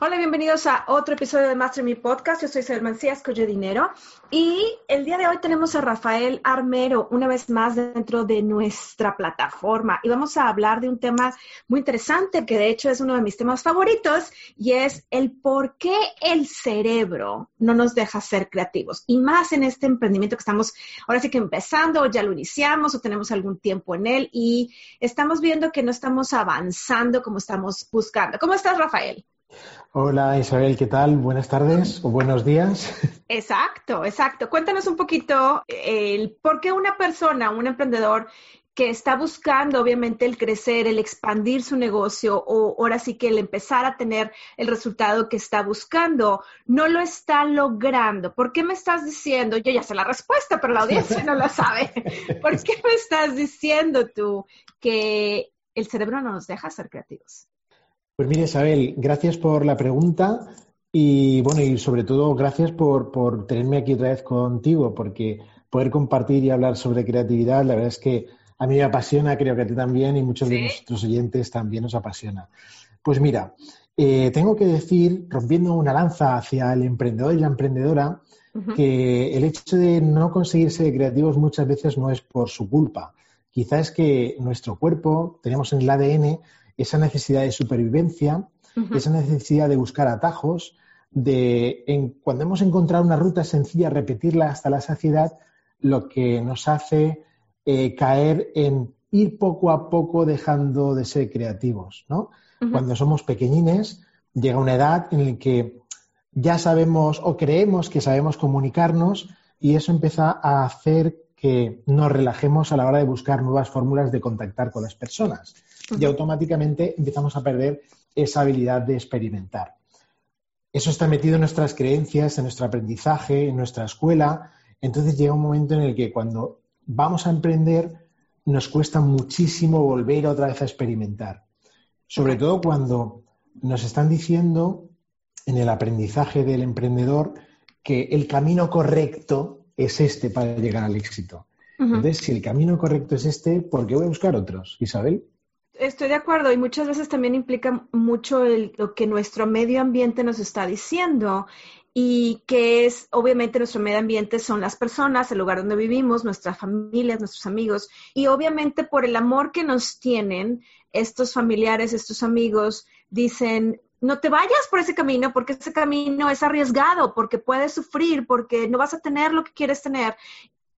Hola, bienvenidos a otro episodio de Master Me Podcast. Yo soy Isabel Mancías, coach de dinero. Y el día de hoy tenemos a Rafael Armero una vez más dentro de nuestra plataforma. Y vamos a hablar de un tema muy interesante que de hecho es uno de mis temas favoritos y es el por qué el cerebro no nos deja ser creativos. Y más en este emprendimiento que estamos ahora sí que empezando o ya lo iniciamos o tenemos algún tiempo en él y estamos viendo que no estamos avanzando como estamos buscando. ¿Cómo estás, Rafael? Hola Isabel, ¿qué tal? Buenas tardes o buenos días. Exacto, exacto. Cuéntanos un poquito el por qué una persona, un emprendedor que está buscando obviamente el crecer, el expandir su negocio o ahora sí que el empezar a tener el resultado que está buscando, no lo está logrando. ¿Por qué me estás diciendo? Yo ya sé la respuesta, pero la audiencia no la sabe. ¿Por qué me estás diciendo tú que el cerebro no nos deja ser creativos? Pues mire, Isabel, gracias por la pregunta y bueno, y sobre todo gracias por, por tenerme aquí otra vez contigo, porque poder compartir y hablar sobre creatividad, la verdad es que a mí me apasiona, creo que a ti también y muchos de nuestros oyentes también nos apasiona. Pues mira, eh, tengo que decir, rompiendo una lanza hacia el emprendedor y la emprendedora, que el hecho de no conseguir ser creativos muchas veces no es por su culpa. Quizás es que nuestro cuerpo, tenemos en el ADN, esa necesidad de supervivencia, esa necesidad de buscar atajos, de en, cuando hemos encontrado una ruta sencilla, repetirla hasta la saciedad, lo que nos hace eh, caer en ir poco a poco dejando de ser creativos. ¿no? Cuando somos pequeñines, llega una edad en la que ya sabemos o creemos que sabemos comunicarnos y eso empieza a hacer que nos relajemos a la hora de buscar nuevas fórmulas de contactar con las personas y automáticamente empezamos a perder esa habilidad de experimentar. Eso está metido en nuestras creencias, en nuestro aprendizaje, en nuestra escuela. Entonces llega un momento en el que cuando vamos a emprender nos cuesta muchísimo volver otra vez a experimentar. Sobre todo cuando nos están diciendo en el aprendizaje del emprendedor que el camino correcto es este para llegar al éxito. Entonces, si el camino correcto es este, ¿por qué voy a buscar otros, Isabel? Estoy de acuerdo y muchas veces también implica mucho lo que nuestro medio ambiente nos está diciendo y que es, obviamente, nuestro medio ambiente son las personas, el lugar donde vivimos, nuestras familias, nuestros amigos y obviamente por el amor que nos tienen estos familiares, estos amigos, dicen, no te vayas por ese camino porque ese camino es arriesgado, porque puedes sufrir, porque no vas a tener lo que quieres tener.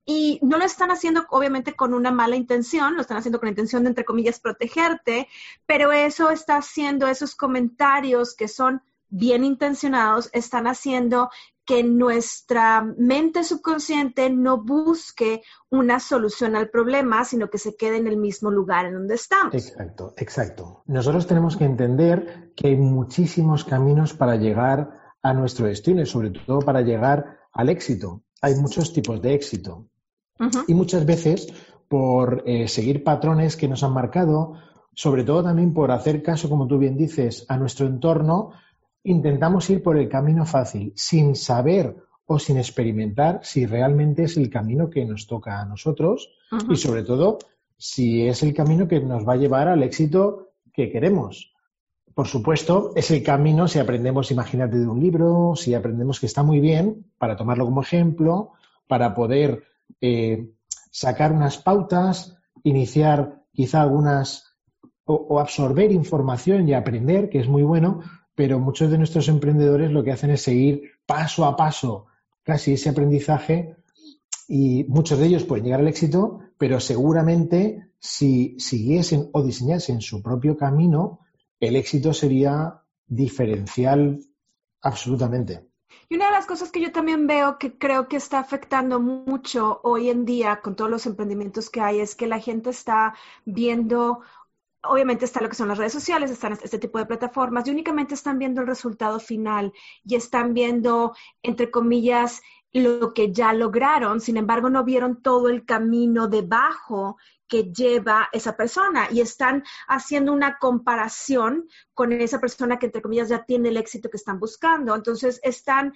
Y no lo están haciendo obviamente con una mala intención, lo están haciendo con la intención de, entre comillas, protegerte, pero eso está haciendo, esos comentarios que son bien intencionados, están haciendo que nuestra mente subconsciente no busque una solución al problema, sino que se quede en el mismo lugar en donde estamos. Exacto, exacto. Nosotros tenemos que entender que hay muchísimos caminos para llegar a nuestro destino y sobre todo para llegar al éxito. Hay muchos tipos de éxito. Y muchas veces por eh, seguir patrones que nos han marcado, sobre todo también por hacer caso, como tú bien dices, a nuestro entorno, intentamos ir por el camino fácil, sin saber o sin experimentar si realmente es el camino que nos toca a nosotros y sobre todo si es el camino que nos va a llevar al éxito que queremos. Por supuesto, es el camino si aprendemos, imagínate, de un libro, si aprendemos que está muy bien, para tomarlo como ejemplo, para poder eh, sacar unas pautas, iniciar quizá algunas o, absorber información y aprender, que es muy bueno, pero muchos de nuestros emprendedores lo que hacen es seguir paso a paso casi ese aprendizaje y muchos de ellos pueden llegar al éxito, pero seguramente si siguiesen o diseñasen su propio camino, el éxito sería diferencial absolutamente. Y una de las cosas que yo también veo que creo que está afectando mucho hoy en día con todos los emprendimientos que hay es que la gente está viendo obviamente está lo que son las redes sociales, están este tipo de plataformas y únicamente están viendo el resultado final y están viendo, entre comillas, lo que ya lograron, sin embargo no vieron todo el camino debajo que lleva esa persona y están haciendo una comparación con esa persona que entre comillas ya tiene el éxito que están buscando. Entonces están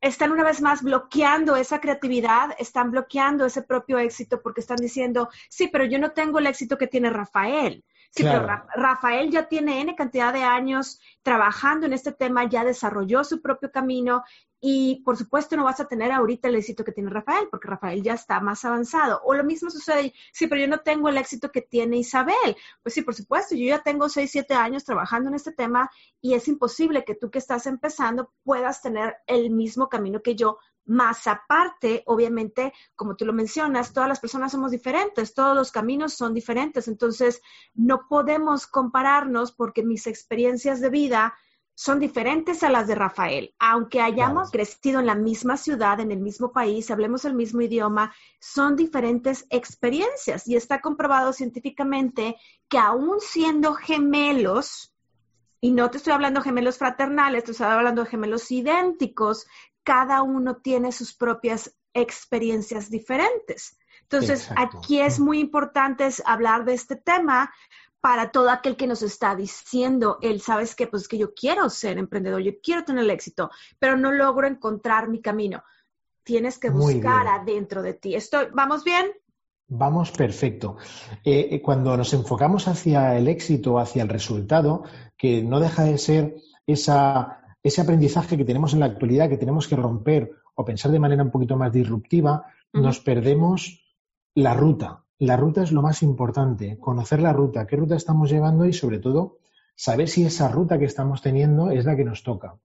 están una vez más bloqueando esa creatividad, están bloqueando ese propio éxito porque están diciendo, sí, pero yo no tengo el éxito que tiene Rafael. Sí, pero Rafael ya tiene N cantidad de años trabajando en este tema, ya desarrolló su propio camino y por supuesto no vas a tener ahorita el éxito que tiene Rafael, porque Rafael ya está más avanzado. O lo mismo sucede, sí, pero yo no tengo el éxito que tiene Isabel. Pues sí, por supuesto, yo ya tengo 6, 7 años trabajando en este tema y es imposible que tú que estás empezando puedas tener el mismo camino que yo. Más aparte, obviamente, como tú lo mencionas, todas las personas somos diferentes, todos los caminos son diferentes, entonces no podemos compararnos porque mis experiencias de vida son diferentes a las de Rafael. Aunque hayamos crecido en la misma ciudad, en el mismo país, hablemos el mismo idioma, son diferentes experiencias y está comprobado científicamente que aún siendo gemelos, y no te estoy hablando de gemelos fraternales, te estoy hablando de gemelos idénticos, cada uno tiene sus propias experiencias diferentes. Entonces, aquí es muy importante hablar de este tema para todo aquel que nos está diciendo, él sabes que pues que yo quiero ser emprendedor, yo quiero tener el éxito, pero no logro encontrar mi camino. Tienes que buscar adentro de ti. Estoy, ¿Vamos bien? Vamos perfecto. Eh, eh, cuando nos enfocamos hacia el éxito, hacia el resultado, que no deja de ser esa, ese aprendizaje que tenemos en la actualidad, que tenemos que romper o pensar de manera un poquito más disruptiva, nos perdemos la ruta, la ruta es lo más importante, conocer la ruta, qué ruta estamos llevando y sobre todo saber si esa ruta que estamos teniendo es la que nos toca.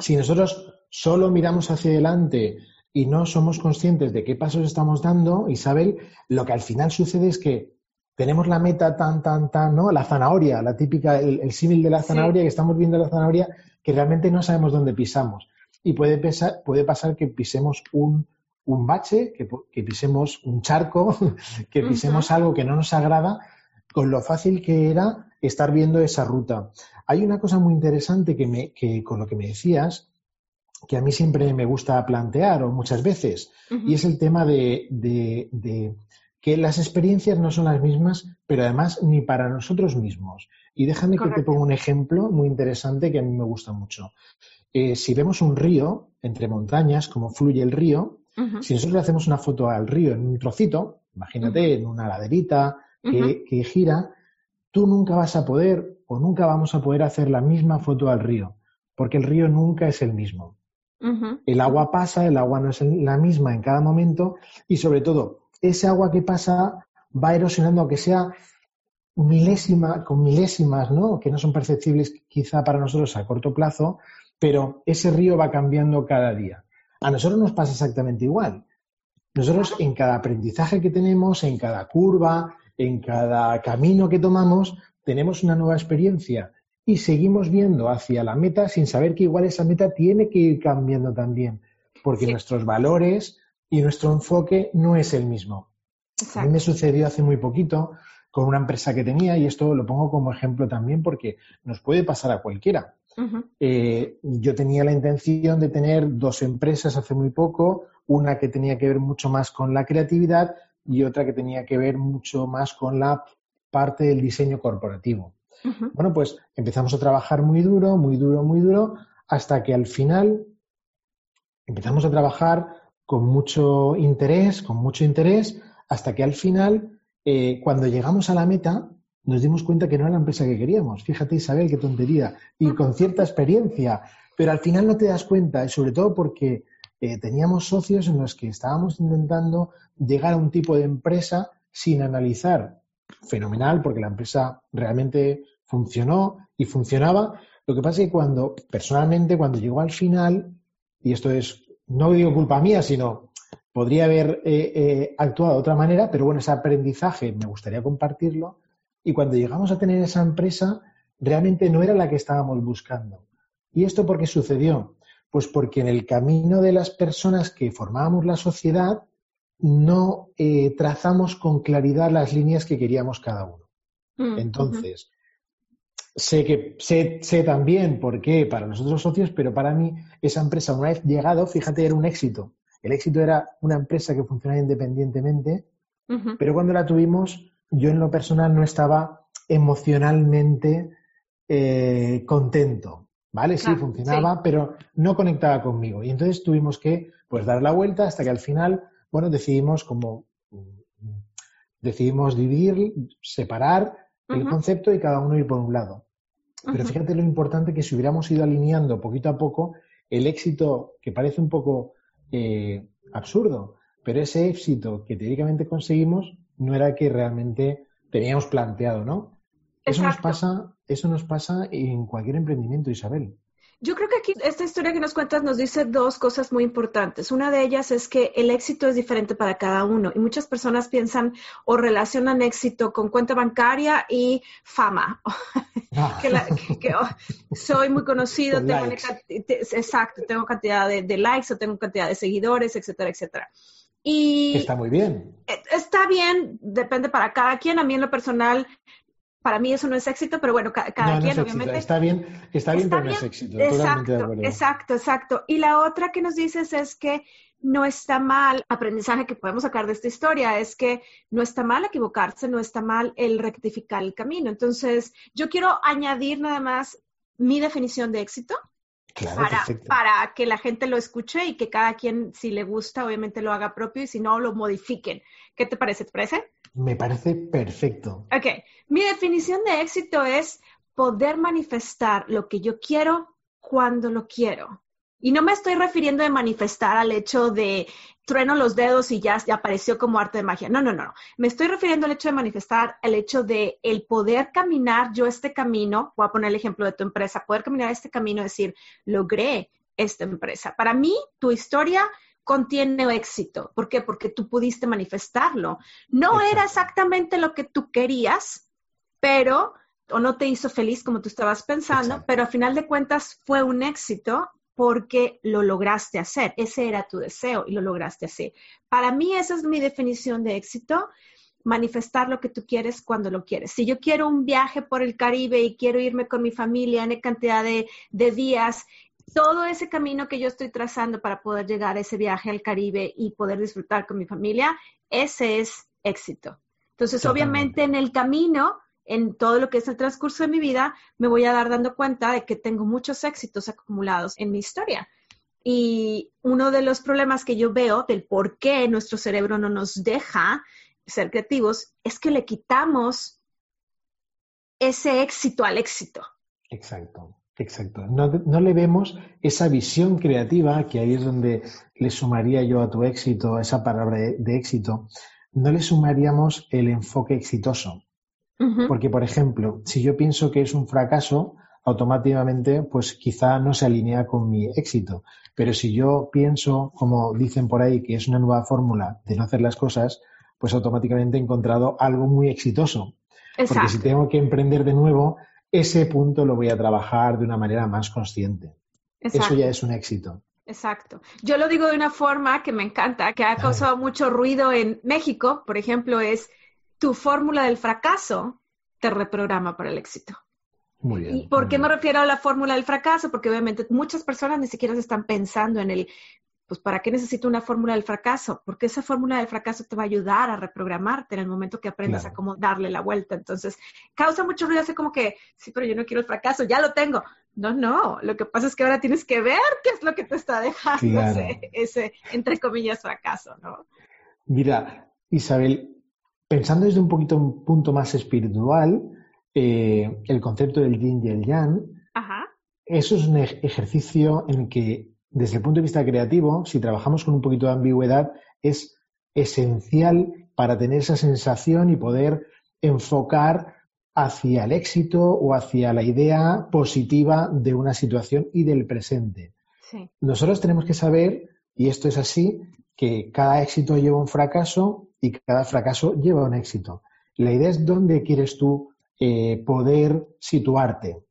Si nosotros solo miramos hacia adelante y no somos conscientes de qué pasos estamos dando, Isabel, lo que al final sucede es que tenemos la meta tan, tan, tan, ¿no? La zanahoria, la típica, el, símil de la zanahoria, que estamos viendo la zanahoria, que realmente no sabemos dónde pisamos. Y puede, puede pasar que pisemos un, un bache, que, pisemos un charco, que pisemos algo que no nos agrada, con lo fácil que era estar viendo esa ruta. Hay una cosa muy interesante que, me, que con lo que me decías, que a mí siempre me gusta plantear, o muchas veces, y es el tema de, de, que las experiencias no son las mismas, pero además ni para nosotros mismos. Y déjame que te ponga un ejemplo muy interesante que a mí me gusta mucho. Eh, si vemos un río entre montañas, como fluye el río, si nosotros le hacemos una foto al río en un trocito, imagínate en una laderita que, gira, tú nunca vas a poder o nunca vamos a poder hacer la misma foto al río, porque el río nunca es el mismo. El agua pasa, el agua no es la misma en cada momento y sobre todo, ese agua que pasa va erosionando, aunque sea milésima, con milésimas, ¿no? Que no son perceptibles quizá para nosotros a corto plazo, pero ese río va cambiando cada día. A nosotros nos pasa exactamente igual. Nosotros en cada aprendizaje que tenemos, en cada curva, en cada camino que tomamos, tenemos una nueva experiencia y seguimos viendo hacia la meta sin saber que igual esa meta tiene que ir cambiando también, porque nuestros valores y nuestro enfoque no es el mismo. A mí me sucedió hace muy poquito con una empresa que tenía y esto lo pongo como ejemplo también porque nos puede pasar a cualquiera. Eh, yo tenía la intención de tener dos empresas hace muy poco, una que tenía que ver mucho más con la creatividad y otra que tenía que ver mucho más con la parte del diseño corporativo. Bueno, pues empezamos a trabajar muy duro, muy duro, muy duro, hasta que al final empezamos a trabajar con mucho interés, con mucho interés, hasta que al final, eh, cuando llegamos a la meta, nos dimos cuenta que no era la empresa que queríamos. Fíjate, Isabel, qué tontería. Y con cierta experiencia. Pero al final no te das cuenta, y sobre todo porque eh, teníamos socios en los que estábamos intentando llegar a un tipo de empresa sin analizar. Fenomenal, porque la empresa realmente funcionó y funcionaba. Lo que pasa es que cuando, personalmente, cuando llegó al final, y esto es, no digo culpa mía, sino podría haber eh, eh, actuado de otra manera, pero bueno, ese aprendizaje me gustaría compartirlo y cuando llegamos a tener esa empresa, realmente no era la que estábamos buscando. ¿Y esto por qué sucedió? Pues porque en el camino de las personas que formábamos la sociedad no eh, trazamos con claridad las líneas que queríamos cada uno. Mm, Entonces, sé que sé, sé también por qué para nosotros socios, pero para mí esa empresa una vez llegado, fíjate, era un éxito. El éxito era una empresa que funcionaba independientemente, pero cuando la tuvimos, yo en lo personal no estaba emocionalmente eh, contento. ¿Vale? Sí, funcionaba, pero no conectaba conmigo. Y entonces tuvimos que pues dar la vuelta hasta que al final, bueno, decidimos como decidimos dividir, separar el concepto y cada uno ir por un lado. Pero fíjate lo importante que si hubiéramos ido alineando poquito a poco, el éxito que parece un poco eh, absurdo, pero ese éxito que teóricamente conseguimos no era que realmente teníamos planteado, ¿no? Eso nos pasa, eso nos pasa en cualquier emprendimiento, Isabel. Yo creo que aquí esta historia que nos cuentas nos dice dos cosas muy importantes. Una de ellas es que el éxito es diferente para cada uno y muchas personas piensan o relacionan éxito con cuenta bancaria y fama. Ah. que, oh, soy muy conocido, tengo exacto, tengo cantidad de, de, likes o tengo cantidad de seguidores, etcétera, etcétera. Y está muy bien. E, está bien, depende para cada quien. A mí en lo personal para mí eso no es éxito, pero bueno, cada, quien obviamente. Está bien, está bien, pero no es éxito. Exacto, exacto, exacto. Y la otra que nos dices es que no está mal, aprendizaje que podemos sacar de esta historia es que no está mal equivocarse, no está mal el rectificar el camino. Entonces, yo quiero añadir nada más mi definición de éxito. Para, para que la gente lo escuche y que cada quien, si le gusta, obviamente lo haga propio y si no, lo modifiquen. ¿Qué te parece? ¿Te parece? Me parece perfecto. Ok, mi definición de éxito es poder manifestar lo que yo quiero cuando lo quiero. Y no me estoy refiriendo de manifestar al hecho de trueno los dedos y ya, apareció como arte de magia. No, no, no. Me estoy refiriendo al hecho de manifestar el hecho de el poder caminar yo este camino. Voy a poner el ejemplo de tu empresa. Poder caminar este camino, decir, logré esta empresa. Para mí, tu historia contiene éxito. ¿Por qué? Porque tú pudiste manifestarlo. No era exactamente lo que tú querías, pero, o no te hizo feliz como tú estabas pensando, pero a final de cuentas fue un éxito porque lo lograste hacer. Ese era tu deseo y lo lograste hacer. Para mí esa es mi definición de éxito manifestar lo que tú quieres cuando lo quieres. Si yo quiero un viaje por el Caribe y quiero irme con mi familia en cantidad de, de días todo ese camino que yo estoy trazando para poder llegar a ese viaje al Caribe y poder disfrutar con mi familia, ese es éxito. Entonces, obviamente en el camino, en todo lo que es el transcurso de mi vida, me voy a dar dando cuenta de que tengo muchos éxitos acumulados en mi historia. Y uno de los problemas que yo veo del por qué nuestro cerebro no nos deja ser creativos es que le quitamos ese éxito al éxito. Exacto. Exacto. No, le vemos esa visión creativa, que ahí es donde le sumaría yo a tu éxito, esa palabra de, éxito, no le sumaríamos el enfoque exitoso. Porque, por ejemplo, si yo pienso que es un fracaso, automáticamente, pues quizá no se alinea con mi éxito. Pero si yo pienso, como dicen por ahí, que es una nueva fórmula de no hacer las cosas, pues automáticamente he encontrado algo muy exitoso. Porque si tengo que emprender de nuevo, ese punto lo voy a trabajar de una manera más consciente. Eso ya es un éxito. Exacto. Yo lo digo de una forma que me encanta, que ha causado mucho ruido en México, por ejemplo, es tu fórmula del fracaso te reprograma para el éxito. Muy bien. ¿Y por qué me refiero a la fórmula del fracaso? Porque obviamente muchas personas ni siquiera se están pensando en el pues ¿para qué necesito una fórmula del fracaso? Porque esa fórmula del fracaso te va a ayudar a reprogramarte en el momento que aprendas a cómo darle la vuelta. Entonces, causa mucho ruido, hace como que, sí, pero yo no quiero el fracaso, ya lo tengo. No, no, lo que pasa es que ahora tienes que ver qué es lo que te está dejando ese, entre comillas, fracaso, ¿no? Mira, Isabel, pensando desde un poquito un punto más espiritual, eh, el concepto del yin y el yang, eso es un ejercicio en que desde el punto de vista creativo, si trabajamos con un poquito de ambigüedad, es esencial para tener esa sensación y poder enfocar hacia el éxito o hacia la idea positiva de una situación y del presente. Nosotros tenemos que saber, y esto es así, que cada éxito lleva un fracaso y cada fracaso lleva un éxito. La idea es dónde quieres tú eh, poder situarte.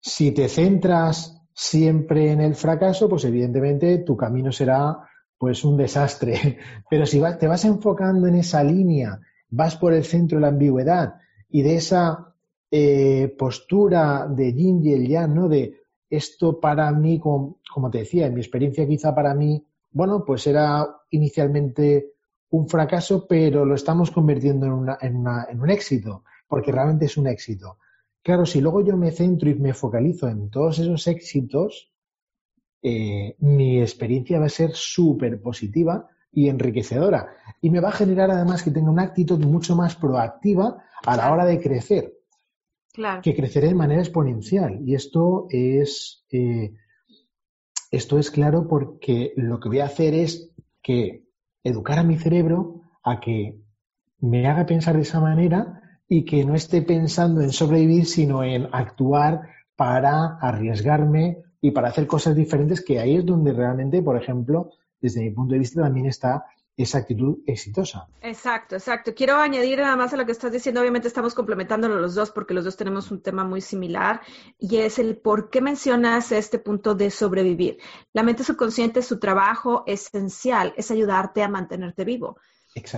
Si te centras siempre en el fracaso, pues evidentemente tu camino será pues un desastre. Pero si te vas enfocando en esa línea, vas por el centro de la ambigüedad y de esa eh, postura de yin y el yang, ¿no? De esto para mí, como, te decía, en mi experiencia quizá para mí, bueno, pues era inicialmente un fracaso, pero lo estamos convirtiendo en, una, en, una, en un éxito, porque realmente es un éxito. Claro, si luego yo me centro y me focalizo en todos esos éxitos, eh, mi experiencia va a ser súper positiva y enriquecedora. Y me va a generar además que tenga una actitud mucho más proactiva a la hora de crecer. Claro. Que creceré de manera exponencial. Y esto es, eh, esto es claro porque lo que voy a hacer es que educar a mi cerebro a que me haga pensar de esa manera y que no esté pensando en sobrevivir, sino en actuar para arriesgarme y para hacer cosas diferentes, que ahí es donde realmente, por ejemplo, desde mi punto de vista también está esa actitud exitosa. Exacto, exacto. Quiero añadir nada más a lo que estás diciendo. Obviamente estamos complementándolo los dos porque los dos tenemos un tema muy similar y es el por qué mencionas este punto de sobrevivir. La mente subconsciente, su trabajo esencial es ayudarte a mantenerte vivo.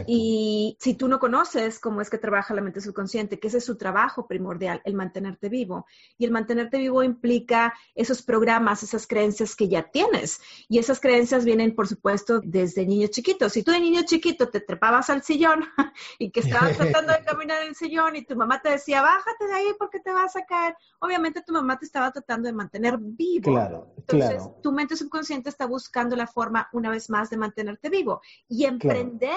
Y si tú no conoces cómo es que trabaja la mente subconsciente, que ese es su trabajo primordial, el mantenerte vivo. Y el mantenerte vivo implica esos programas, esas creencias que ya tienes. Y esas creencias vienen, por supuesto, desde niño chiquito. Si tú de niño chiquito te trepabas al sillón y que estabas tratando de caminar en el sillón y tu mamá te decía, bájate de ahí porque te vas a caer, obviamente tu mamá te estaba tratando de mantener vivo. Claro, Entonces, tu mente subconsciente está buscando la forma, una vez más, de mantenerte vivo. Y emprender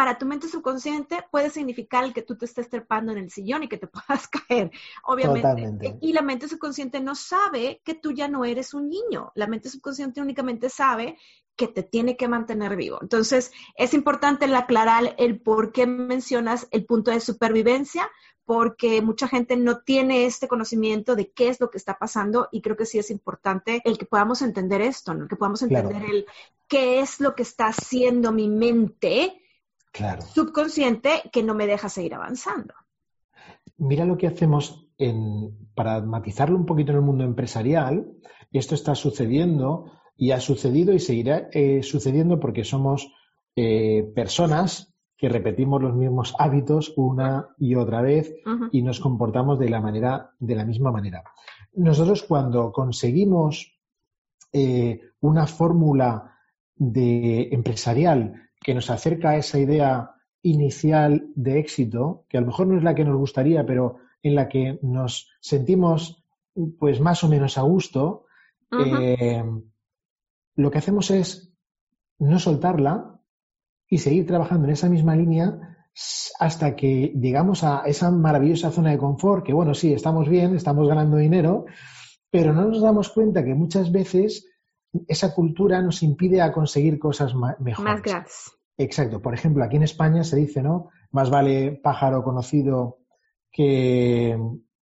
para tu mente subconsciente puede significar el que tú te estés trepando en el sillón y que te puedas caer, obviamente. Y la mente subconsciente no sabe que tú ya no eres un niño. La mente subconsciente únicamente sabe que te tiene que mantener vivo. Entonces, es importante aclarar el por qué mencionas el punto de supervivencia, porque mucha gente no tiene este conocimiento de qué es lo que está pasando y creo que sí es importante el que podamos entender esto, ¿no? que podamos entender el qué es lo que está haciendo mi mente subconsciente que no me deja seguir avanzando. Mira lo que hacemos en, para matizarlo un poquito en el mundo empresarial. Esto está sucediendo y ha sucedido y seguirá eh, sucediendo porque somos eh, personas que repetimos los mismos hábitos una y otra vez y nos comportamos de la manera de la misma manera. Nosotros cuando conseguimos eh, una fórmula de empresarial que nos acerca a esa idea inicial de éxito, que a lo mejor no es la que nos gustaría, pero en la que nos sentimos pues más o menos a gusto, eh, lo que hacemos es no soltarla y seguir trabajando en esa misma línea hasta que llegamos a esa maravillosa zona de confort, que bueno, sí, estamos bien, estamos ganando dinero, pero no nos damos cuenta que muchas veces esa cultura nos impide a conseguir cosas mejores. Más gratis. Exacto. Por ejemplo, aquí en España se dice, ¿no? Más vale pájaro conocido que...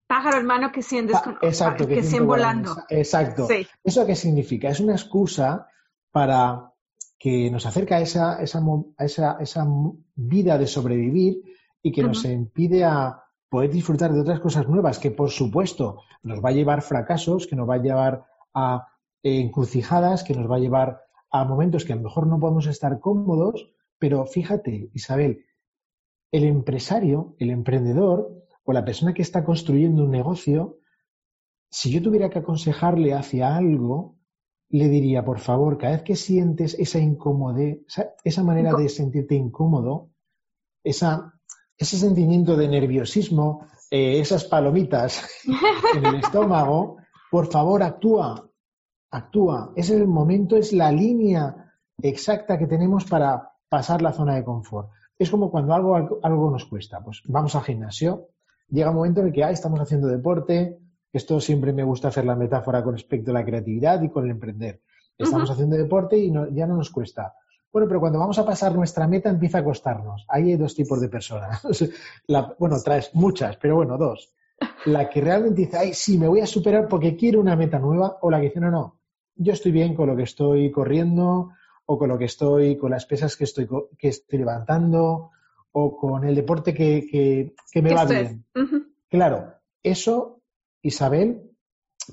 Pájaro hermano que 100 ah, Exacto. Que, que volando. Exacto. ¿Eso qué significa? Es una excusa para que nos acerca a esa, esa, esa, esa vida de sobrevivir y que nos impide a poder disfrutar de otras cosas nuevas, que por supuesto nos va a llevar fracasos, que nos va a llevar a encrucijadas que nos va a llevar a momentos que a lo mejor no podemos estar cómodos, pero fíjate, Isabel, el empresario, el emprendedor o la persona que está construyendo un negocio, si yo tuviera que aconsejarle hacia algo, le diría, por favor, cada vez que sientes esa incomodidad, esa, manera de sentirte incómodo, esa, ese sentimiento de nerviosismo, eh, esas palomitas en el estómago, por favor, actúa, actúa. Ese es el momento, es la línea exacta que tenemos para pasar la zona de confort. Es como cuando algo, algo nos cuesta. Pues vamos al gimnasio, llega un momento en el que estamos haciendo deporte. Esto siempre me gusta hacer la metáfora con respecto a la creatividad y con el emprender. Estamos haciendo deporte y ya no nos cuesta. Bueno, pero cuando vamos a pasar nuestra meta empieza a costarnos. Ahí hay dos tipos de personas. bueno, traes muchas, pero bueno, dos. La que realmente dice, ay, sí, me voy a superar porque quiero una meta nueva, o la que dice, no, no, yo estoy bien con lo que estoy corriendo o con lo que estoy, con las pesas que estoy, que estoy levantando o con el deporte que, me va bien. Claro, eso, Isabel,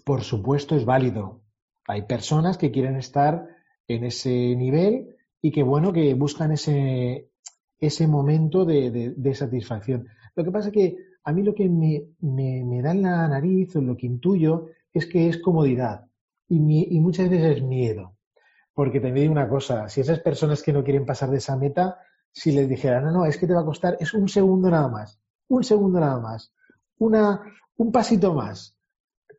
por supuesto es válido. Hay personas que quieren estar en ese nivel y que, bueno, que buscan ese, ese momento de, de, satisfacción. Lo que pasa es que a mí lo que me, me, da en la nariz o lo que intuyo es que es comodidad y, y muchas veces es miedo. Porque te digo una cosa, si esas personas que no quieren pasar de esa meta, si les dijera, no, no, es que te va a costar, es un segundo nada más, un segundo nada más, una, un pasito más,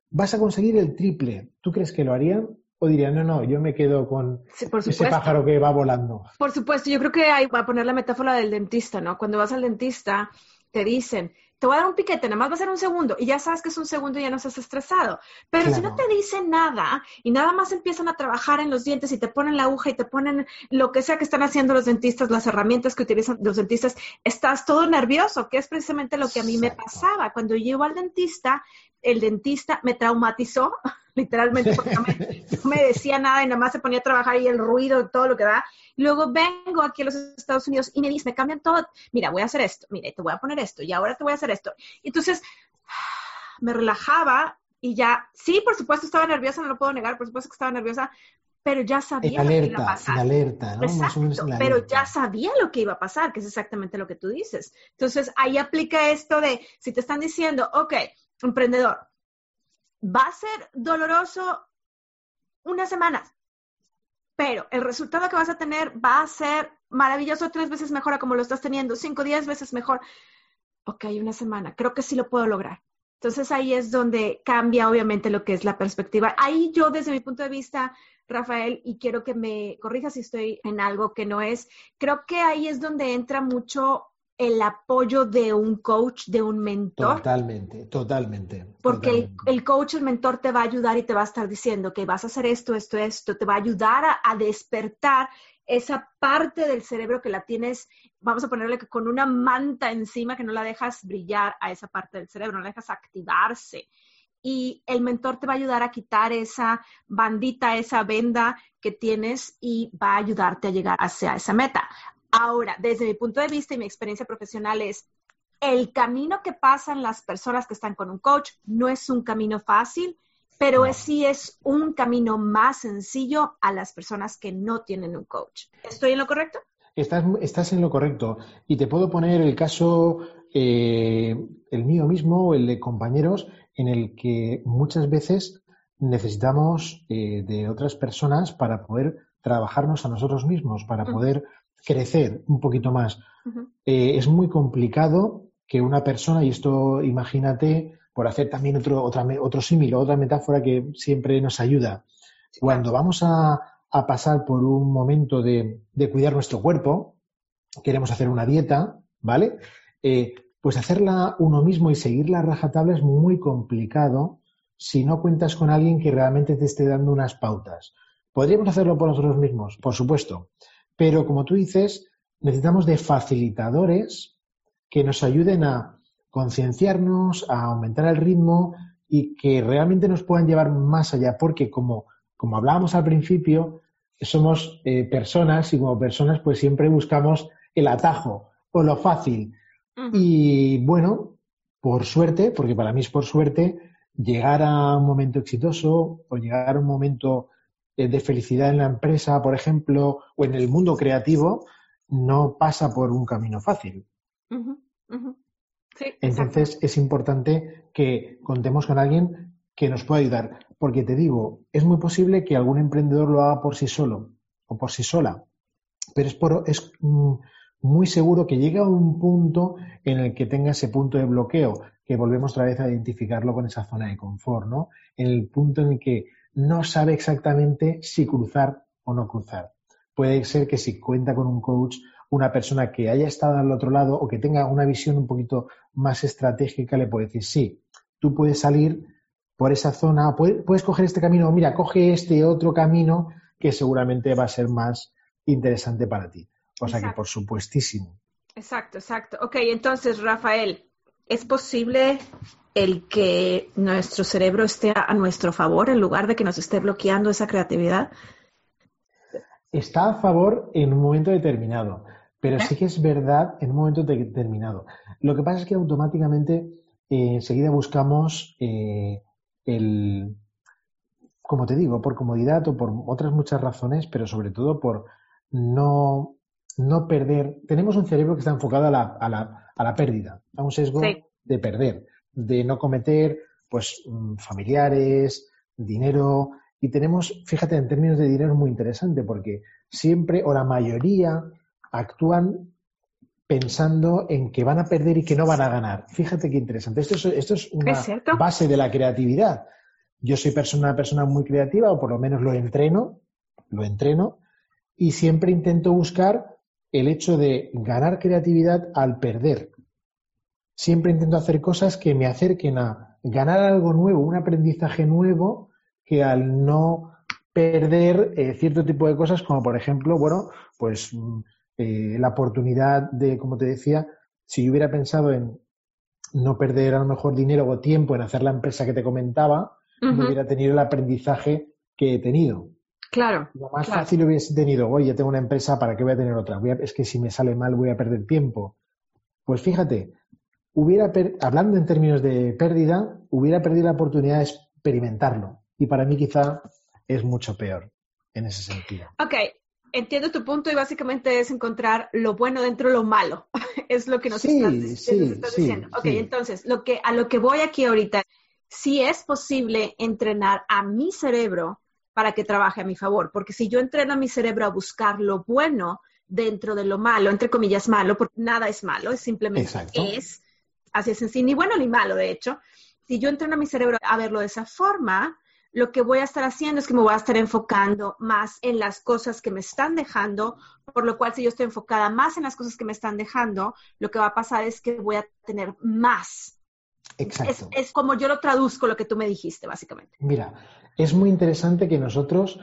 vas a conseguir el triple, ¿tú crees que lo harían? O dirían, no, no, yo me quedo con ese pájaro que va volando. Por supuesto, yo creo que ahí va a poner la metáfora del dentista, ¿no? Cuando vas al dentista, te dicen, te voy a dar un piquete, nada más va a ser un segundo, y ya sabes que es un segundo y ya no estás estresado. Pero si no te dicen nada y nada más empiezan a trabajar en los dientes y te ponen la aguja y te ponen lo que sea que están haciendo los dentistas, las herramientas que utilizan los dentistas, estás todo nervioso, que es precisamente lo que a mí me pasaba. Cuando yo iba al dentista, el dentista me traumatizó, literalmente, porque no me, decía nada y nada más se ponía a trabajar y el ruido, todo lo que da. Luego vengo aquí a los Estados Unidos y me dice, me cambian todo. Mira, voy a hacer esto, mira, te voy a poner esto y ahora te voy a hacer esto. Entonces, me relajaba y ya, sí, por supuesto estaba nerviosa, no lo puedo negar, por supuesto que estaba nerviosa, pero ya sabía lo que iba a pasar. alerta, ¿no? pero ya sabía lo que iba a pasar, que es exactamente lo que tú dices. Entonces, ahí aplica esto de, si te están diciendo, ok, emprendedor, va a ser doloroso unas semanas, pero el resultado que vas a tener va a ser maravilloso tres veces mejor a como lo estás teniendo, cinco, diez veces mejor. Ok, una semana, creo que sí lo puedo lograr. Entonces ahí es donde cambia obviamente lo que es la perspectiva. Ahí yo desde mi punto de vista, Rafael, y quiero que me corrijas si estoy en algo que no es, creo que ahí es donde entra mucho el apoyo de un coach, de un mentor. Totalmente, totalmente. Porque El, coach, el mentor te va a ayudar y te va a estar diciendo que vas a hacer esto, esto, esto, te va a ayudar a, despertar esa parte del cerebro que la tienes, vamos a ponerle con una manta encima que no la dejas brillar a esa parte del cerebro, no la dejas activarse. Y el mentor te va a ayudar a quitar esa bandita, esa venda que tienes y va a ayudarte a llegar hacia esa meta. Ahora, desde mi punto de vista y mi experiencia profesional es, el camino que pasan las personas que están con un coach no es un camino fácil, pero sí es un camino más sencillo a las personas que no tienen un coach. ¿Estoy en lo correcto? Estás, estás en lo correcto. Y te puedo poner el caso, eh, el mío mismo, el de compañeros, en el que muchas veces necesitamos eh, de otras personas para poder trabajarnos a nosotros mismos, para poder crecer un poquito más. Eh, es muy complicado que una persona, y esto imagínate, por hacer también otro, otra, otro símil, otra metáfora que siempre nos ayuda, cuando vamos a, pasar por un momento de, cuidar nuestro cuerpo, queremos hacer una dieta, ¿vale? Eh, pues hacerla uno mismo y seguir la rajatabla es muy complicado si no cuentas con alguien que realmente te esté dando unas pautas. ¿Podríamos hacerlo por nosotros mismos? Por supuesto. Pero como tú dices, necesitamos de facilitadores que nos ayuden a concienciarnos, a aumentar el ritmo y que realmente nos puedan llevar más allá, porque como, como hablábamos al principio, somos eh, personas y como personas pues siempre buscamos el atajo o lo fácil. Y bueno, por suerte, porque para mí es por suerte, llegar a un momento exitoso o llegar a un momento de felicidad en la empresa, por ejemplo, o en el mundo creativo, no pasa por un camino fácil. Entonces es importante que contemos con alguien que nos pueda ayudar, porque te digo, es muy posible que algún emprendedor lo haga por sí solo o por sí sola, pero es, por, es mm, muy seguro que llega a un punto en el que tenga ese punto de bloqueo, que volvemos otra vez a identificarlo con esa zona de confort, ¿no? En el punto en el que no sabe exactamente si cruzar o no cruzar. Puede ser que si cuenta con un coach, una persona que haya estado al otro lado o que tenga una visión un poquito más estratégica, le puede decir, sí, tú puedes salir por esa zona, puedes, coger este camino, mira, coge este otro camino que seguramente va a ser más interesante para ti. O sea que por supuestísimo. Exacto, exacto. Ok, entonces, Rafael, ¿es posible el que nuestro cerebro esté a nuestro favor en lugar de que nos esté bloqueando esa creatividad? Está a favor en un momento determinado, pero sí que es verdad en un momento determinado. Lo que pasa es que automáticamente eh, enseguida buscamos eh, el, como te digo, por comodidad o por otras muchas razones, pero sobre todo por no, no perder. Tenemos un cerebro que está enfocado a la, a la, a la pérdida, a un sesgo de perder, de no cometer pues mm, familiares, dinero, y tenemos, fíjate, en términos de dinero muy interesante, porque siempre o la mayoría actúan pensando en que van a perder y que no van a ganar. Fíjate qué interesante. Esto es, esto es una base de la creatividad. Yo soy persona, una persona muy creativa, o por lo menos lo entreno, lo entreno, y siempre intento buscar el hecho de ganar creatividad al perder. Siempre intento hacer cosas que me acerquen a ganar algo nuevo, un aprendizaje nuevo, que al no perder eh, cierto tipo de cosas, como por ejemplo, bueno, pues mm, eh, la oportunidad de, como te decía, si yo hubiera pensado en no perder a lo mejor dinero o tiempo en hacer la empresa que te comentaba, no hubiera tenido el aprendizaje que he tenido. Claro. Lo más fácil hubiese tenido, oye, ya tengo una empresa, ¿para qué voy a tener otra? es que si me sale mal voy a perder tiempo. Pues fíjate, hubiera hablando en términos de pérdida, hubiera perdido la oportunidad de experimentarlo y para mí quizá es mucho peor en ese sentido. Ok, entiendo tu punto y básicamente es encontrar lo bueno dentro de lo malo. es lo que nos estás, diciendo. Ok, entonces, lo que, a lo que voy aquí ahorita, si es posible entrenar a mi cerebro para que trabaje a mi favor, porque si yo entreno a mi cerebro a buscar lo bueno dentro de lo malo, entre comillas malo, porque nada es malo, es simplemente es, así es sencillo, ni bueno ni malo, de hecho. Si yo entreno a mi cerebro a verlo de esa forma, lo que voy a estar haciendo es que me voy a estar enfocando más en las cosas que me están dejando, por lo cual si yo estoy enfocada más en las cosas que me están dejando, lo que va a pasar es que voy a tener más. Exacto. Es, como yo lo traduzco lo que tú me dijiste, básicamente. Mira, es muy interesante que nosotros,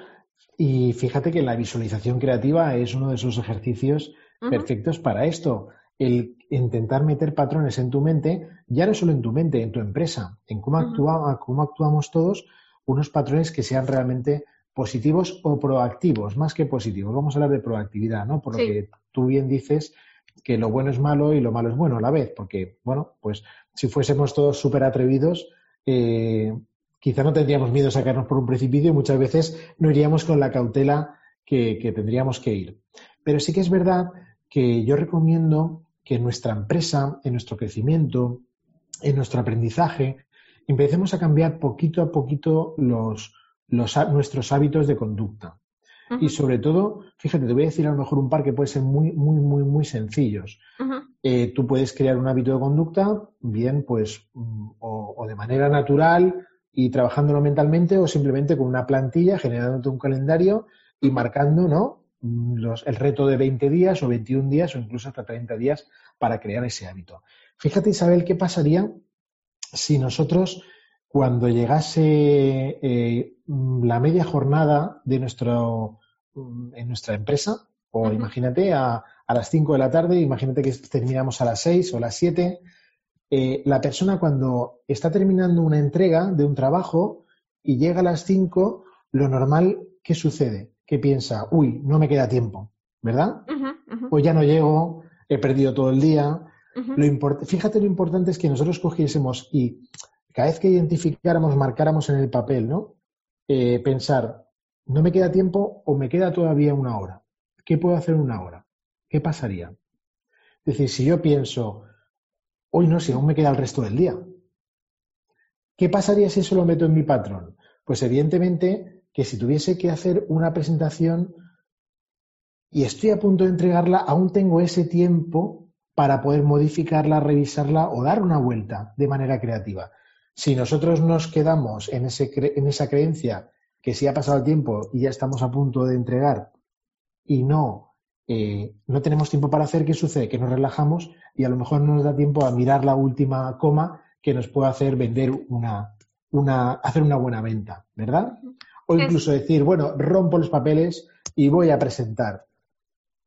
y fíjate que la visualización creativa es uno de esos ejercicios perfectos para esto. El intentar meter patrones en tu mente, ya no solo en tu mente, en tu empresa, en cómo, cómo actuamos todos, unos patrones que sean realmente positivos o proactivos, más que positivos. Vamos a hablar de proactividad, ¿no? Por lo que tú bien dices que lo bueno es malo y lo malo es bueno a la vez, porque, bueno, pues si fuésemos todos súper atrevidos, eh, quizá no tendríamos miedo a sacarnos por un precipicio y muchas veces no iríamos con la cautela que, que tendríamos que ir. Pero sí que es verdad que yo recomiendo que en nuestra empresa, en nuestro crecimiento, en nuestro aprendizaje, empecemos a cambiar poquito a poquito los, nuestros hábitos de conducta. Y sobre todo, fíjate, te voy a decir a lo mejor un par que puede ser muy, muy, muy, muy sencillos. Eh, tú puedes crear un hábito de conducta, bien, pues, mm, o, de manera natural y trabajándolo mentalmente, o simplemente con una plantilla, generándote un calendario y marcando, ¿no? Mm, los, el reto de 20 días o 21 días o incluso hasta 30 días para crear ese hábito. Fíjate, Isabel, qué pasaría si nosotros, cuando llegase eh, la media jornada de nuestro, mm, en nuestra empresa, o imagínate a, las 5 de la tarde, imagínate que terminamos a las 6 o a las 7, eh, la persona cuando está terminando una entrega de un trabajo y llega a las 5, lo normal, ¿qué sucede? Que piensa, uy, no me queda tiempo, ¿verdad? Pues ya no llego, he perdido todo el día, fíjate lo importante es que nosotros cogiésemos y cada vez que identificáramos, marcáramos en el papel, ¿no? Eh, pensar, no me queda tiempo o me queda todavía una hora. ¿Qué puedo hacer en una hora? ¿Qué pasaría? Es decir, si yo pienso, hoy no, si aún me queda el resto del día. ¿Qué pasaría si eso lo meto en mi patrón? Pues evidentemente que si tuviese que hacer una presentación y estoy a punto de entregarla, aún tengo ese tiempo para poder modificarla, revisarla o dar una vuelta de manera creativa. Si nosotros nos quedamos en, ese, en esa creencia que si ha pasado el tiempo y ya estamos a punto de entregar y no, eh, no tenemos tiempo para hacer, ¿qué sucede? Que nos relajamos y a lo mejor no nos da tiempo a mirar la última coma que nos pueda hacer vender una, una, hacer una buena venta, ¿verdad? O incluso decir, bueno, rompo los papeles y voy a presentar.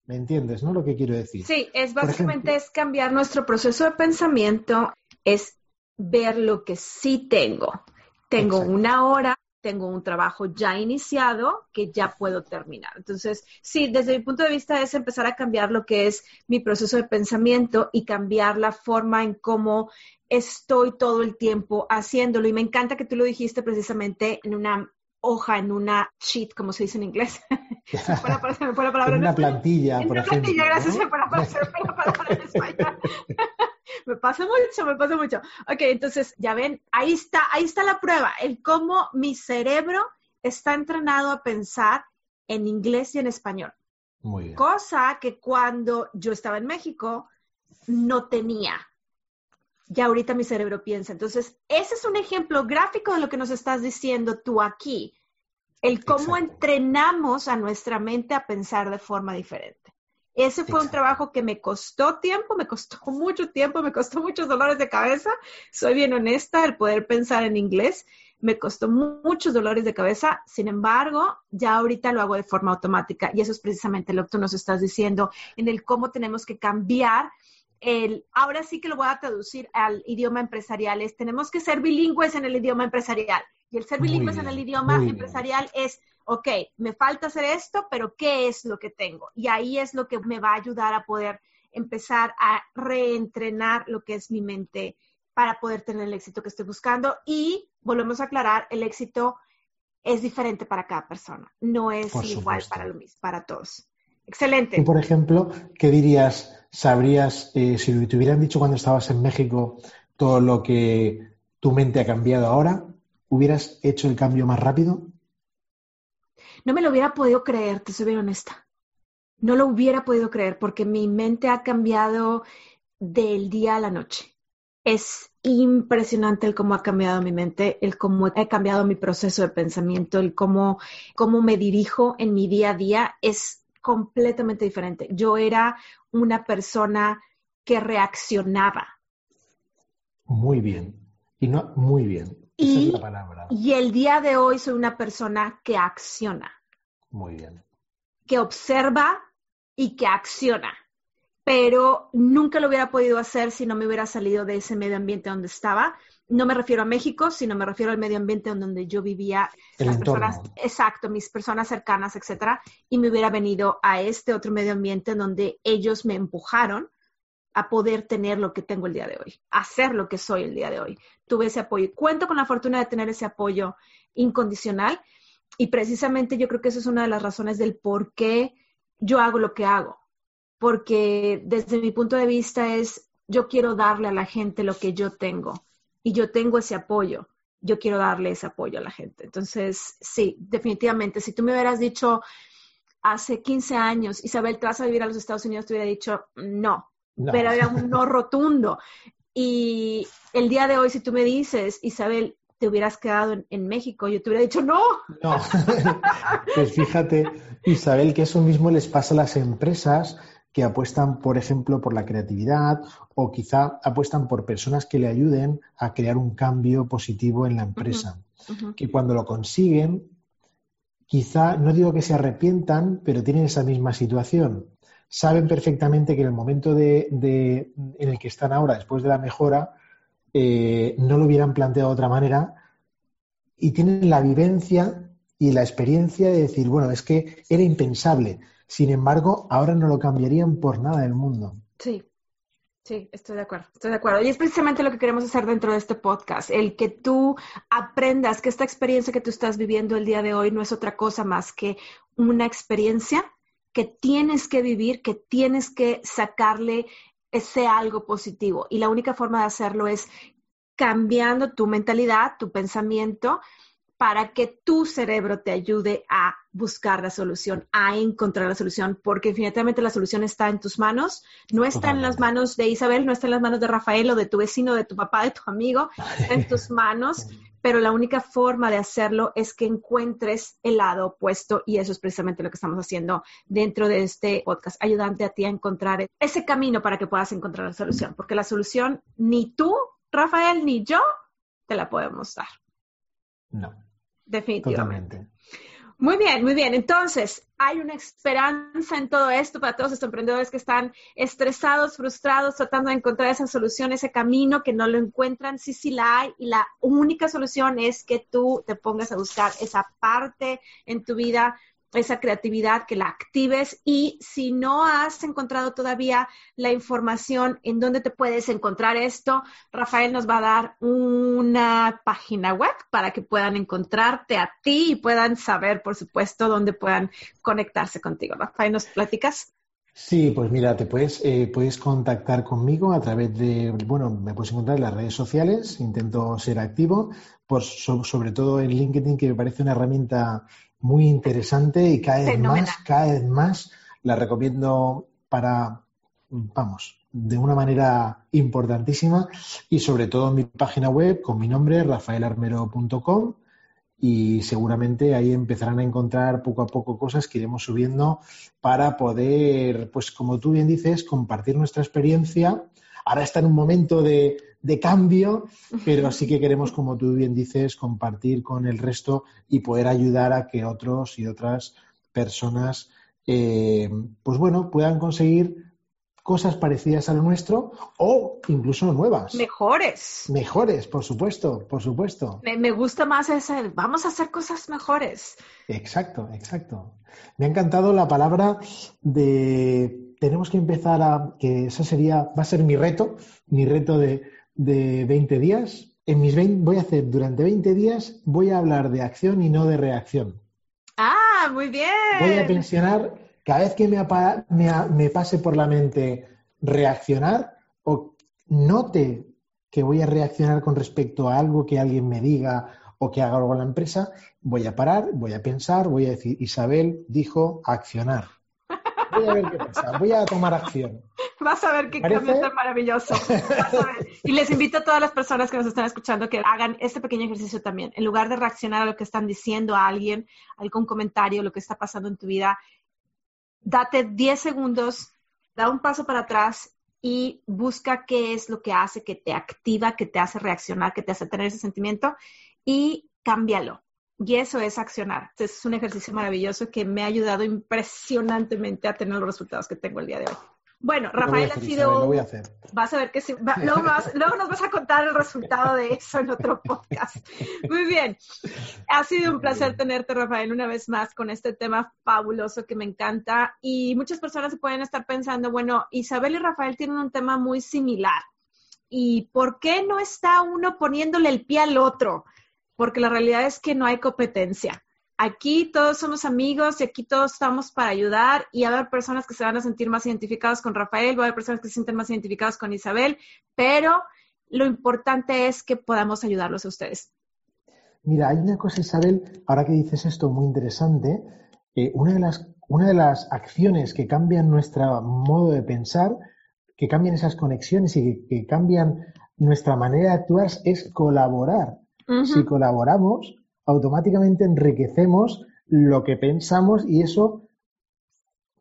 ¿Me entiendes, no? Lo que quiero decir. Sí, es básicamente es cambiar nuestro proceso de pensamiento, es ver lo que sí tengo. Tengo una hora, tengo un trabajo ya iniciado que ya puedo terminar. Entonces, sí, desde mi punto de vista es empezar a cambiar lo que es mi proceso de pensamiento y cambiar la forma en cómo estoy todo el tiempo haciéndolo. Y me encanta que tú lo dijiste precisamente en una hoja en una sheet, como se dice en inglés. en una plantilla, en una plantilla, gracias por aparecer la palabra en español. me pasa mucho, me pasa mucho. Ok, entonces, ya ven, ahí está, ahí está la prueba, el cómo mi cerebro está entrenado a pensar en inglés y en español. Muy bien. Cosa que cuando yo estaba en México no tenía. Ya ahorita mi cerebro piensa. Entonces, ese es un ejemplo gráfico de lo que nos estás diciendo tú aquí. El cómo Exacto. entrenamos a nuestra mente a pensar de forma diferente. Ese fue un trabajo que me costó tiempo, me costó mucho tiempo, me costó muchos dolores de cabeza. Soy bien honesta, el poder pensar en inglés me costó mu- muchos dolores de cabeza. Sin embargo, ya ahorita lo hago de forma automática y eso es precisamente lo que tú nos estás diciendo en el cómo tenemos que cambiar el, ahora sí que lo voy a traducir al idioma empresarial, es tenemos que ser bilingües en el idioma empresarial. Y el ser Muy bilingües en el idioma bien. empresarial es, ok, me falta hacer esto, pero ¿qué es lo que tengo? Y ahí es lo que me va a ayudar a poder empezar a reentrenar lo que es mi mente para poder tener el éxito que estoy buscando. Y volvemos a aclarar, el éxito es diferente para cada persona, no es Por igual supuesto. para lo mismo, para todos. Excelente. Tú, por ejemplo, ¿qué dirías, sabrías, eh, si te hubieran dicho cuando estabas en México todo lo que tu mente ha cambiado ahora, ¿hubieras hecho el cambio más rápido? No me lo hubiera podido creer, te soy bien honesta. No lo hubiera podido creer porque mi mente ha cambiado del día a la noche. Es impresionante el cómo ha cambiado mi mente, el cómo ha cambiado mi proceso de pensamiento, el cómo, cómo me dirijo en mi día a día. Es completamente diferente. Yo era una persona que reaccionaba Muy bien. Y no, muy bien. Esa Y- es la palabra. y el día de hoy soy una persona que acciona. Muy bien. que observa y que acciona. Pero nunca lo hubiera podido hacer si no me hubiera salido de ese medio ambiente donde estaba. No me refiero a México, sino me refiero al medio ambiente en donde yo vivía, El las entorno. personas, exacto, mis personas cercanas, etcétera, y me hubiera venido a este otro medio ambiente en donde ellos me empujaron a poder tener lo que tengo el día de hoy, a hacer lo que soy el día de hoy. Tuve ese apoyo cuento con la fortuna de tener ese apoyo incondicional y precisamente yo creo que eso es una de las razones del por qué yo hago lo que hago. Porque desde mi punto de vista es, yo quiero darle a la gente lo que yo tengo y yo tengo ese apoyo. Yo quiero darle ese apoyo a la gente. Entonces, sí, definitivamente, si tú me hubieras dicho hace 15 años, Isabel, te vas a vivir a los Estados Unidos, te hubiera dicho, no, No. pero era un no rotundo. Y el día de hoy, si tú me dices, Isabel, te hubieras quedado en, en México, yo te hubiera dicho, no, No, pues fíjate, Isabel, que eso mismo les pasa a las empresas que apuestan, por ejemplo, por la creatividad o quizá apuestan por personas que le ayuden a crear un cambio positivo en la empresa. Que cuando lo consiguen, quizá, no digo que se arrepientan, pero tienen esa misma situación. Saben perfectamente que en el momento de, en el que están ahora, después de la mejora, eh, no lo hubieran planteado de otra manera y tienen la vivencia y la experiencia de decir, bueno, es que era impensable. Sin embargo, ahora no lo cambiarían por nada del mundo. Sí, sí, estoy de acuerdo, estoy de acuerdo. Y es precisamente lo que queremos hacer dentro de este podcast, el que tú aprendas que esta experiencia que tú estás viviendo el día de hoy no es otra cosa más que una experiencia que tienes que vivir, que tienes que sacarle ese algo positivo. Y la única forma de hacerlo es cambiando tu mentalidad, tu pensamiento, para que tu cerebro te ayude a buscar la solución, a encontrar la solución, porque definitivamente la solución está en tus manos, no está en las manos de Isabel, no está en las manos de Rafael o de tu vecino, de tu papá, de tu amigo, está en tus manos, pero la única forma de hacerlo es que encuentres el lado opuesto y eso es precisamente lo que estamos haciendo dentro de este podcast, ayudante a ti a encontrar ese camino para que puedas encontrar la solución, porque la solución ni tú, Rafael, ni yo te la podemos dar, No, definitivamente. totalmente. Muy bien, muy bien. Entonces, hay una esperanza en todo esto para todos estos emprendedores que están estresados, frustrados, tratando de encontrar esa solución, ese camino que no lo encuentran. Sí, sí la hay. Y la única solución es que tú te pongas a buscar esa parte en tu vida, esa creatividad, que la actives. Y si no has encontrado todavía la información en dónde te puedes encontrar esto, Rafael nos va a dar una página web para que puedan encontrarte a ti y puedan saber, por supuesto, dónde puedan conectarse contigo. Rafael, ¿nos platicas? Sí, pues mira, te puedes, eh, puedes contactar conmigo a través de, bueno, me puedes encontrar en las redes sociales, intento ser activo, pues sobre todo en LinkedIn, que me parece una herramienta muy interesante y cada vez más, cada vez más la recomiendo para, vamos, de una manera importantísima y sobre todo en mi página web con mi nombre, rafaelarmero.com y seguramente ahí empezarán a encontrar poco a poco cosas que iremos subiendo para poder, pues como tú bien dices, compartir nuestra experiencia. Ahora está en un momento de, cambio, pero sí que queremos, como tú bien dices, compartir con el resto y poder ayudar a que otros y otras personas, eh, pues bueno, puedan conseguir cosas parecidas a lo nuestro o incluso nuevas. Mejores. Mejores, por supuesto, por supuesto. Me, gusta más ese, vamos a hacer cosas mejores. Exacto, exacto. Me ha encantado la palabra de tenemos que empezar a, que eso sería, va a ser mi reto, mi reto de, de 20 días. En mis 20, voy a hacer, durante 20 días, voy a hablar de acción y no de reacción. Ah, muy bien. Voy a pensionar cada vez que me, pase por la mente reaccionar o note que voy a reaccionar con respecto a algo que alguien me diga o que haga algo en la empresa, voy a parar, voy a pensar, voy a decir, Isabel dijo accionar. Voy a ver qué pasa, voy a tomar acción. Vas a ver qué cambio tan maravilloso. Y les invito a todas las personas que nos están escuchando que hagan este pequeño ejercicio también. En lugar de reaccionar a lo que están diciendo a alguien, algún comentario, lo que está pasando en tu vida, date 10 segundos, da un paso para atrás y busca qué es lo que hace, que te activa, que te hace reaccionar, que te hace tener ese sentimiento y cámbialo. Y eso es accionar. es un ejercicio maravilloso que me ha ayudado impresionantemente a tener los resultados que tengo el día de hoy. Bueno, Rafael ha sido. lo voy a hacer. Vas a ver que sí. luego, nos vas a contar el resultado de eso en otro podcast. Muy bien. Ha sido un placer tenerte, Rafael, una vez más con este tema fabuloso que me encanta. Y muchas personas se pueden estar pensando, bueno, Isabel y Rafael tienen un tema muy similar. ¿Y por qué no está uno poniéndole el pie al otro? Porque la realidad es que no hay competencia aquí todos somos amigos y aquí todos estamos para ayudar y va a haber personas que se van a sentir más identificadas con Rafael, va a haber personas que se sienten más identificadas con Isabel, pero lo importante es que podamos ayudarlos a ustedes. Mira, hay una cosa, Isabel, ahora que dices esto muy interesante, eh, una, de las, una de las acciones que cambian nuestro modo de pensar, que cambian esas conexiones y que, cambian nuestra manera de actuar es colaborar. Si colaboramos, automáticamente enriquecemos lo que pensamos y eso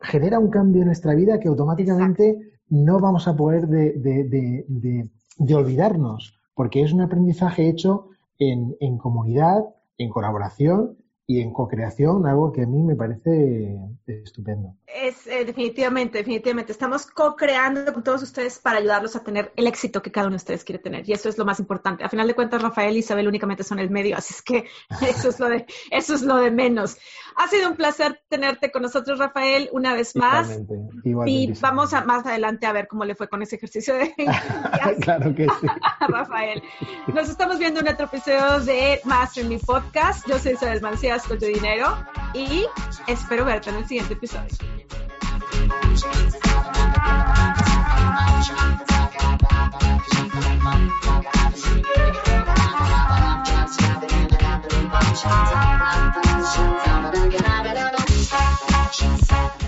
genera un cambio en nuestra vida que automáticamente no vamos a poder de, olvidarnos, porque es un aprendizaje hecho en, en comunidad, en colaboración y en co-creación, algo que a mí me parece estupendo. Es eh, definitivamente, definitivamente. Estamos co-creando con todos ustedes para ayudarlos a tener el éxito que cada uno de ustedes quiere tener. Y eso es lo más importante. A final de cuentas, Rafael y Isabel únicamente son el medio, así es que eso es lo de, eso es lo de menos. Ha sido un placer tenerte con nosotros, Rafael, una vez más. Y vamos a, más adelante a ver cómo le fue con ese ejercicio de claro que sí. Rafael. Nos estamos viendo en otro episodio de Más en mi podcast. Yo soy Isabel Mancías con tu dinero y espero verte en el siguiente episodio. Shut. She's